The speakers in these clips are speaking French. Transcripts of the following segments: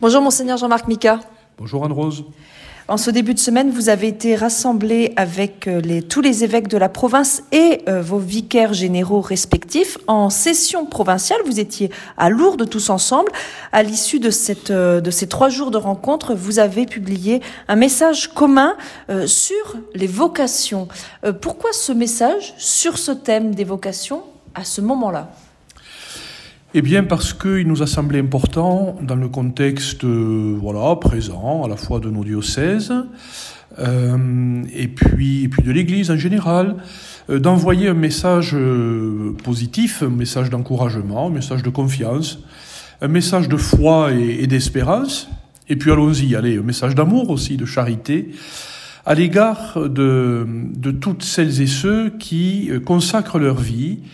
Bonjour monseigneur Jean-Marc Mika. Bonjour Anne-Rose. En ce début de semaine, vous avez été rassemblé avec euh, les, tous les évêques de la province et euh, vos vicaires généraux respectifs en session provinciale. Vous étiez à Lourdes tous ensemble. À l'issue de, cette, euh, de ces trois jours de rencontre, vous avez publié un message commun sur les vocations. pourquoi ce message sur ce thème des vocations à ce moment-là? Eh bien, parce qu'il nous a semblé important, dans le contexte euh, voilà, présent, à la fois de nos diocèses, euh, et, puis, et puis de l'Église en général, euh, d'envoyer un message positif, un message d'encouragement, un message de confiance, un message de foi et, et d'espérance, et puis allons-y, allez, un message d'amour aussi, de charité, à l'égard de, de toutes celles et ceux qui consacrent leur vie, euh,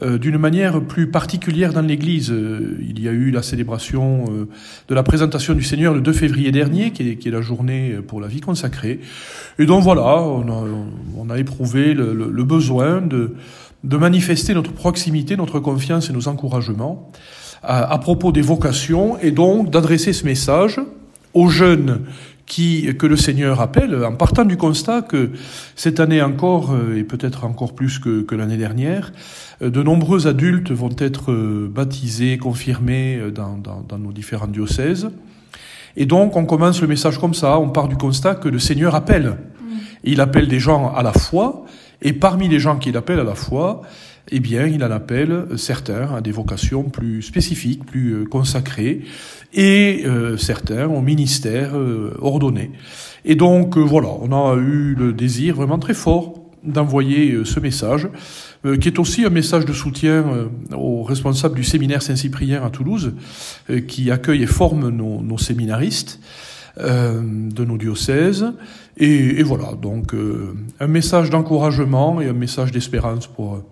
d'une manière plus particulière dans l'Église. Euh, il y a eu la célébration euh, de la présentation du Seigneur le 2 février dernier, qui est, la journée pour la vie consacrée. Et donc voilà, on a, éprouvé le, besoin de, de, manifester notre proximité, notre confiance et nos encouragements à propos des vocations, et donc d'adresser ce message aux jeunes qui, que le Seigneur appelle, en partant du constat que cette année encore, euh, et peut-être encore plus que, que l'année dernière, euh, de nombreux adultes vont être euh, baptisés, confirmés dans, dans, dans, nos différents diocèses. Et donc on commence le message comme ça, on part du constat que le Seigneur appelle. Mm. Il appelle des gens à la foi, et parmi les gens qu'il appelle à la foi, eh bien, il en appelle certains à des vocations plus spécifiques, plus euh, consacrées, et euh, certains au ministère euh, ordonné. Et donc, voilà, on a eu le désir vraiment très fort d'envoyer ce message, qui est aussi un message de soutien aux responsables du séminaire Saint-Cyprien à Toulouse, qui accueille et forme nos, nos séminaristes de nos diocèses. Et, et voilà, donc un message d'encouragement et un message d'espérance pour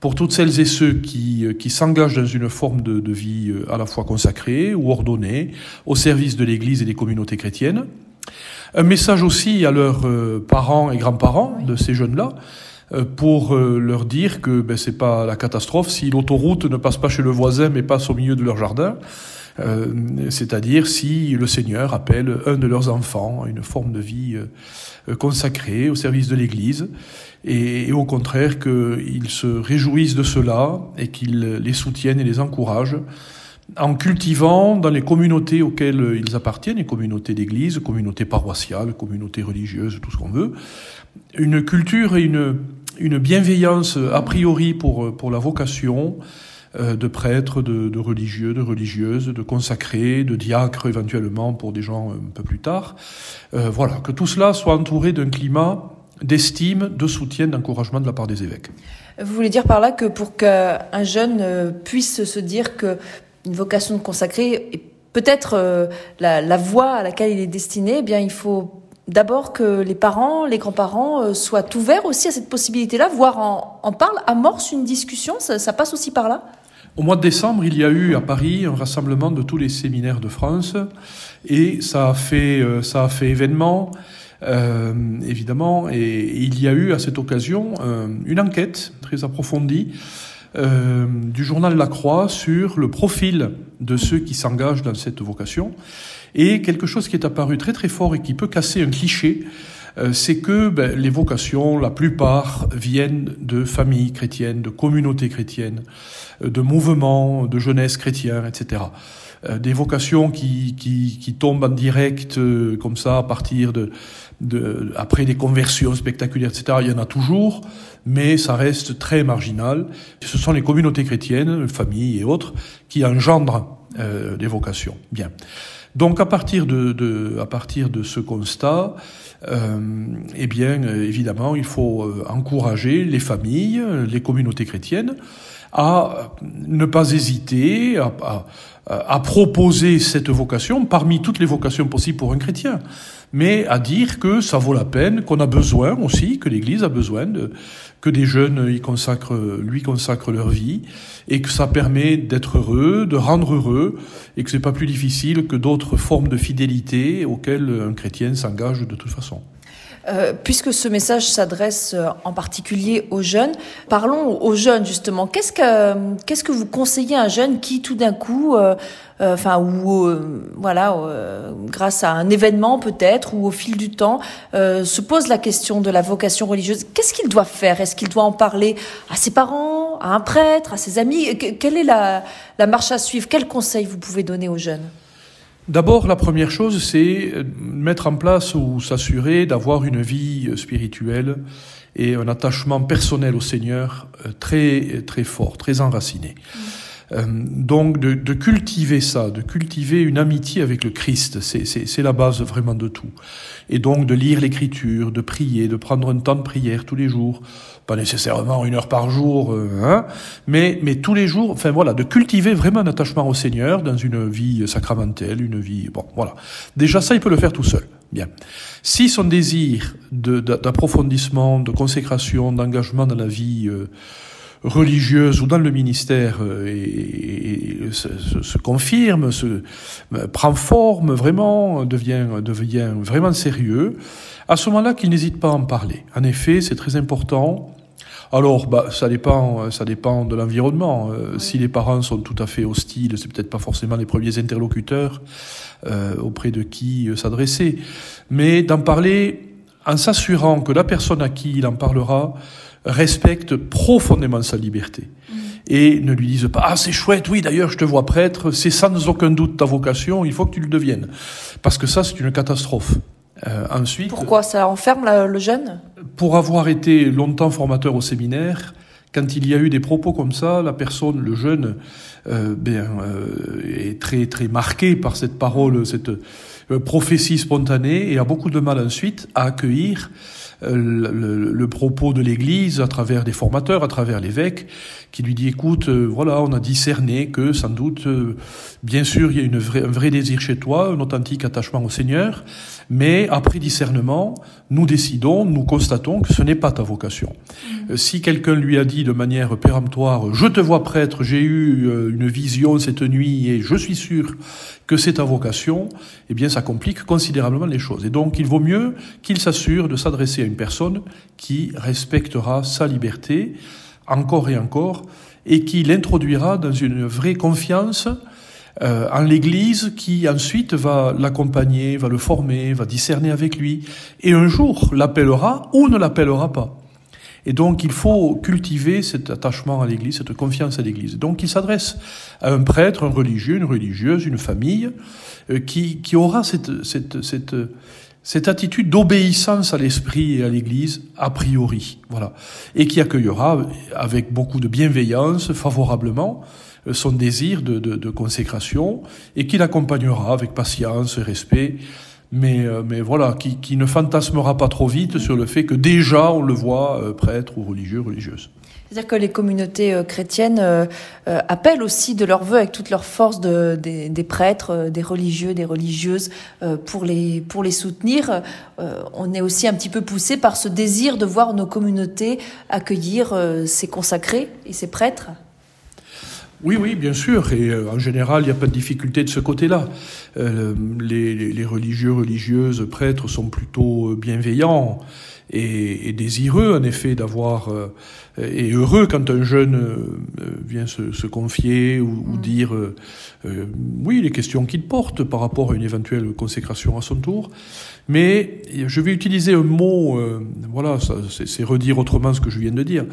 pour toutes celles et ceux qui, euh, qui s'engagent dans une forme de, de, vie euh, à la fois consacrée ou ordonnée, au service de l'Église et des communautés chrétiennes. Un message aussi à leurs euh, parents et grands-parents de ces jeunes-là, pour leur dire que ben, c'est pas la catastrophe si l'autoroute ne passe pas chez le voisin mais passe au milieu de leur jardin. Euh, c'est-à-dire si le Seigneur appelle un de leurs enfants à une forme de vie euh, consacrée au service de l'Église, et, au contraire qu'ils se réjouissent de cela et qu'ils les soutiennent et les encouragent en cultivant dans les communautés auxquelles ils appartiennent, les communautés d'église, communautés paroissiales, communautés religieuses, tout ce qu'on veut, une culture et une, une bienveillance a priori pour, pour la vocation, euh, de prêtres, de, religieux, de religieuses, de consacrés, de diacres éventuellement pour des gens un peu plus tard. Euh, voilà, que tout cela soit entouré d'un climat d'estime, de soutien, d'encouragement de la part des évêques. Vous voulez dire par là que pour qu'un jeune euh, puisse se dire que une vocation de consacré est peut-être la, voie à laquelle il est destiné, eh bien il faut d'abord que les parents, les grands-parents soient ouverts aussi à cette possibilité-là, voire en, en parlent, amorcent une discussion, ça passe aussi par là? Au mois de décembre, il y a eu à Paris un rassemblement de tous les séminaires de France et ça a fait, euh, ça a fait événement, euh, évidemment, et, il y a eu à cette occasion euh, une enquête très approfondie du journal La Croix sur le profil de ceux qui s'engagent dans cette vocation et quelque chose qui est apparu très très fort et qui peut casser un cliché c'est que ben, les vocations, la plupart, viennent de familles chrétiennes, de communautés chrétiennes, euh, de mouvements de jeunesse chrétiens, etc. Euh, des vocations qui, qui, qui, tombent en direct comme ça à partir de, de, après des conversions spectaculaires, etc. Il y en a toujours, mais ça reste très marginal. Ce sont les communautés chrétiennes, familles et autres, qui engendrent euh, des vocations. Bien. Donc à partir de, de, à partir de ce constat, euh, eh bien évidemment il faut euh, encourager les familles, les communautés chrétiennes à ne pas hésiter à, à, à, proposer cette vocation parmi toutes les vocations possibles pour un chrétien, mais à dire que ça vaut la peine, qu'on a besoin aussi, que l'Église a besoin que des jeunes y consacrent, lui consacrent leur vie, et que ça permet d'être heureux, de rendre heureux, et que c'est pas plus difficile que d'autres formes de fidélité auxquelles un chrétien s'engage de toute façon. Euh, puisque ce message s'adresse euh, en particulier aux jeunes, parlons aux jeunes justement. Qu'est-ce que qu'est-ce que vous conseillez à un jeune qui tout d'un coup, euh, enfin ou voilà, grâce à un événement peut-être ou au fil du temps, se pose la question de la vocation religieuse? Qu'est-ce qu'il doit faire? Est-ce qu'il doit en parler à ses parents, à un prêtre, à ses amis? Quelle est la, la marche à suivre? Quels conseils vous pouvez donner aux jeunes? D'abord, la première chose, c'est euh, mettre en place ou s'assurer d'avoir une vie euh, spirituelle et un attachement personnel au Seigneur euh, très très fort, très enraciné. Donc de, de, cultiver ça, de cultiver une amitié avec le Christ, c'est la base vraiment de tout. Et donc de lire l'Écriture, de prier, de prendre un temps de prière tous les jours, pas nécessairement une heure par jour, euh, hein, mais, mais tous les jours, enfin voilà, de cultiver vraiment un attachement au Seigneur dans une vie sacramentelle, une vie, bon, voilà. Déjà ça, il peut le faire tout seul. Bien. Si son désir d'approfondissement, de, consécration, d'engagement dans la vie euh, religieuse ou dans le ministère euh, et, se, se, confirme, se, prend forme vraiment, devient, devient vraiment sérieux, à ce moment-là qu'il n'hésite pas à en parler. En effet, c'est très important alors, bah, ça dépend, ça dépend de l'environnement. Euh, si les parents sont tout à fait hostiles, c'est peut-être pas forcément les premiers interlocuteurs euh, auprès de qui euh, s'adresser. Mais d'en parler en s'assurant que la personne à qui il en parlera respecte profondément sa liberté. Mm. Et ne lui dise pas ah c'est chouette oui d'ailleurs je te vois prêtre c'est sans aucun doute ta vocation il faut que tu le deviennes parce que ça c'est une catastrophe euh, ensuite, Pourquoi ça enferme le jeune? Pour avoir été longtemps formateur au séminaire, quand il y a eu des propos comme ça, la personne, le jeune, euh, euh, est très très marqué par cette parole, cette euh, prophétie spontanée, et a beaucoup de mal ensuite à accueillir euh, le, le, propos de l'Église à travers des formateurs, à travers l'évêque, qui lui dit écoute, euh, voilà, on a discerné que sans doute, euh, bien sûr, il y a une vraie, un vrai désir chez toi, un authentique attachement au Seigneur, mais après discernement, nous décidons, nous constatons que ce n'est pas ta vocation. Mmh. Si quelqu'un lui a dit de manière péremptoire, je te vois prêtre, j'ai eu une vision cette nuit et je suis sûr que c'est ta vocation, eh bien ça complique considérablement les choses. Et donc il vaut mieux qu'il s'assure de s'adresser à une personne qui respectera sa liberté encore et encore et qui l'introduira dans une vraie confiance euh, en l'Église qui ensuite va l'accompagner, va le former, va discerner avec lui et un jour l'appellera ou ne l'appellera pas. Et donc, il faut cultiver cet attachement à l'Église, cette confiance à l'Église. Donc, il s'adresse à un prêtre, un religieux, une religieuse, une famille, euh, qui, qui aura cette, cette, cette, cette attitude d'obéissance à l'Esprit et à l'Église, a priori. Voilà. Et qui accueillera avec beaucoup de bienveillance, favorablement, euh, son désir de, de, de consécration, et qui l'accompagnera avec patience et respect mais, euh, mais voilà, qui, ne fantasmera pas trop vite sur le fait que déjà on le voit euh, prêtre ou religieux, religieuse. C'est-à-dire que les communautés euh, chrétiennes appellent aussi de leur vœu avec toute leur force de, des, des, prêtres, des religieux, des religieuses pour, les, pour les soutenir. on est aussi un petit peu poussé par ce désir de voir nos communautés accueillir ces consacrés et ces prêtres. Oui, oui, bien sûr. Et euh, en général, il n'y a pas de difficulté de ce côté-là. Euh, les, les, religieux, religieuses, prêtres sont plutôt euh, bienveillants et, et désireux, en effet, d'avoir et heureux quand un jeune vient se, se confier ou, ou mm. dire oui les questions qu'il porte par rapport à une éventuelle consécration à son tour. Mais je vais utiliser un mot, voilà, c'est redire autrement ce que je viens de dire.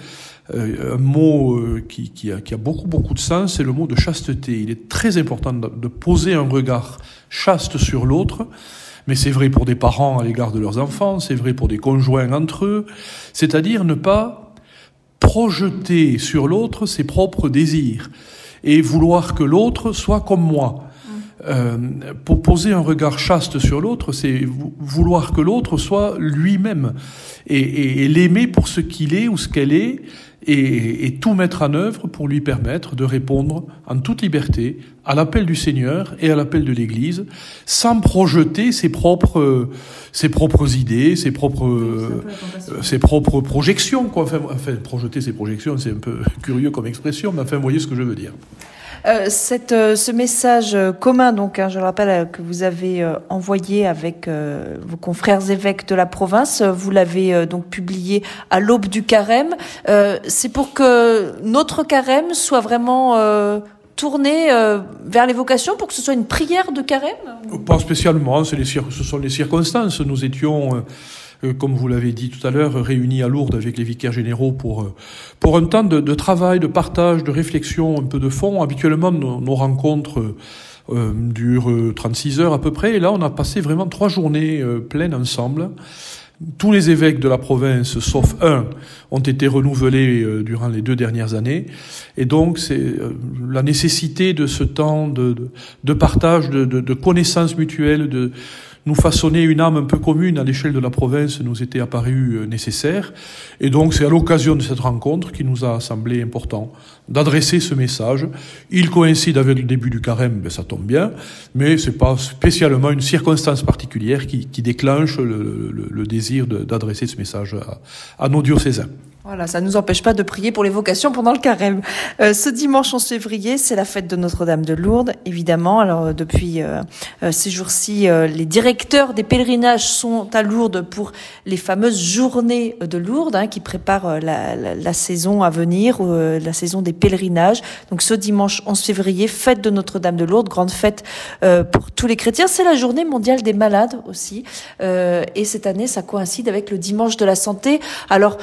Euh, un mot euh, qui, qui, a, qui, a, beaucoup beaucoup de sens, c'est le mot de chasteté. Il est très important de poser un regard chaste sur l'autre, mais c'est vrai pour des parents à l'égard de leurs enfants, c'est vrai pour des conjoints entre eux, c'est-à-dire ne pas projeter sur l'autre ses propres désirs et vouloir que l'autre soit comme moi. Euh, pour poser un regard chaste sur l'autre, c'est vouloir que l'autre soit lui-même et, et, et l'aimer pour ce qu'il est ou ce qu'elle est et, et, tout mettre en œuvre pour lui permettre de répondre en toute liberté à l'appel du Seigneur et à l'appel de l'Église, sans projeter ses propres, ses propres idées, ses propres, euh, ses propres projections. Quoi. Enfin, enfin, projeter ses projections, c'est un peu curieux comme expression, mais enfin, vous voyez ce que je veux dire. Euh, cette, euh, ce message commun, donc, hein, je le rappelle, que vous avez envoyé avec vos confrères évêques de la province, vous l'avez donc publié à l'aube du carême. C'est pour que notre carême soit vraiment tourné vers les vocations pour que ce soit une prière de carême? Pas spécialement, les, ce sont les circonstances. Nous étions euh, comme vous l'avez dit tout à l'heure, réunis à Lourdes avec les vicaires généraux pour, euh, pour un temps de, de, travail, de partage, de réflexion, un peu de fond. Habituellement, nos, rencontres euh, durent 36 heures à peu près. Et là, on a passé vraiment trois journées pleines ensemble. Tous les évêques de la province, sauf un, ont été renouvelés durant les deux dernières années. Et donc, c'est la nécessité de ce temps de, de, de partage, de, de connaissances mutuelles, de, nous façonner une âme un peu commune à l'échelle de la province nous était apparu euh, nécessaire. Et donc c'est à l'occasion de cette rencontre qu'il nous a semblé important d'adresser ce message. Il coïncide avec le début du carême, ben ça tombe bien, mais c'est pas spécialement une circonstance particulière qui, déclenche le, désir d'adresser ce message à nos diocésains. Voilà, ça ne nous empêche pas de prier pour les vocations pendant le carême. Euh, ce dimanche 11 février, c'est la fête de Notre-Dame de Lourdes, évidemment. Alors euh, depuis euh, euh, ces jours-ci, les directeurs des pèlerinages sont à Lourdes pour les fameuses journées de Lourdes, hein, qui préparent la, la, la, saison à venir, la saison des pèlerinages. Donc ce dimanche 11 février, fête de Notre-Dame de Lourdes, grande fête pour tous les chrétiens. C'est la journée mondiale des malades aussi. et cette année, ça coïncide avec le dimanche de la santé. Alors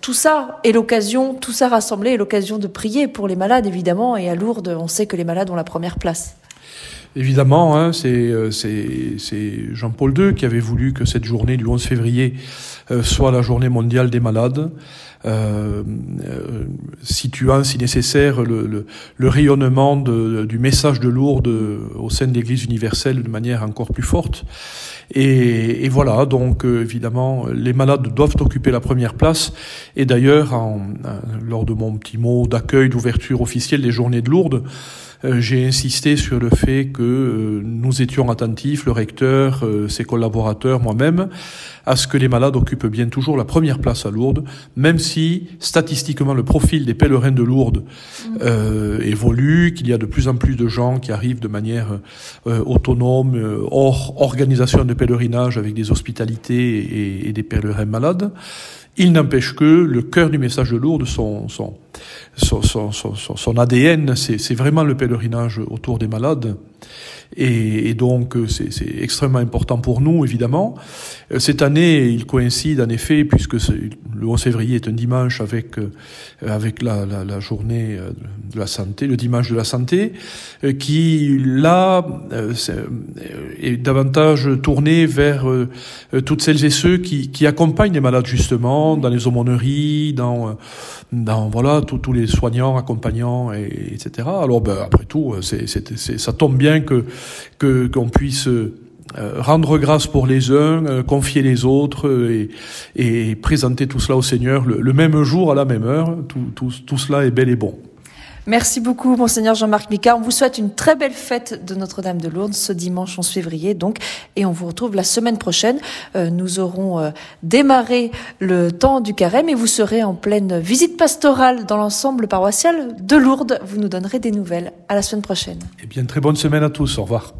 tout ça est l'occasion, tout ça rassemblé est l'occasion de prier pour les malades, évidemment. Et à Lourdes, on sait que les malades ont la première place. Évidemment, hein, euh, c'est Jean-Paul II qui avait voulu que cette journée du 11 février euh, soit la journée mondiale des malades, euh, euh, situant, si nécessaire, le, le, le rayonnement de, du message de Lourdes au sein de l'Église universelle de manière encore plus forte. Et, et voilà, donc euh, évidemment, les malades doivent occuper la première place. Et d'ailleurs, lors de mon petit mot d'accueil, d'ouverture officielle des Journées de Lourdes, j'ai insisté sur le fait que euh, nous étions attentifs, le recteur, euh, ses collaborateurs, moi-même, à ce que les malades occupent bien toujours la première place à Lourdes, même si statistiquement le profil des pèlerins de Lourdes mm. euh, évolue, qu'il y a de plus en plus de gens qui arrivent de manière euh, autonome, hors organisation de pèlerinage avec des hospitalités et, et des pèlerins malades. Il n'empêche que le cœur du message de Lourdes, son, son, son, son, son ADN, c'est vraiment le pèlerinage autour des malades. Et, et donc, euh, c'est extrêmement important pour nous, évidemment. Euh, cette année, il coïncide en effet, puisque le 11 février est un dimanche avec, euh, avec la, la, la, journée de la santé, le dimanche de la santé, qui, là, est davantage tourné vers toutes celles et ceux qui, qui accompagnent les malades, justement, dans les aumôneries, dans, dans voilà, tous les soignants, accompagnants, et, etc. Alors, ben, après tout, c'est ça tombe bien que que qu'on puisse euh, rendre grâce pour les uns, euh, confier les autres euh, et, présenter tout cela au Seigneur le, même jour à la même heure. Tout cela est bel et bon. Merci beaucoup, Monseigneur Jean-Marc Micard. On vous souhaite une très belle fête de Notre-Dame de Lourdes ce dimanche 11 février, donc, et on vous retrouve la semaine prochaine. Euh, nous aurons euh, démarré le temps du carême et vous serez en pleine visite pastorale dans l'ensemble paroissial de Lourdes. Vous nous donnerez des nouvelles. À la semaine prochaine. Eh bien, très bonne semaine à tous. Au revoir.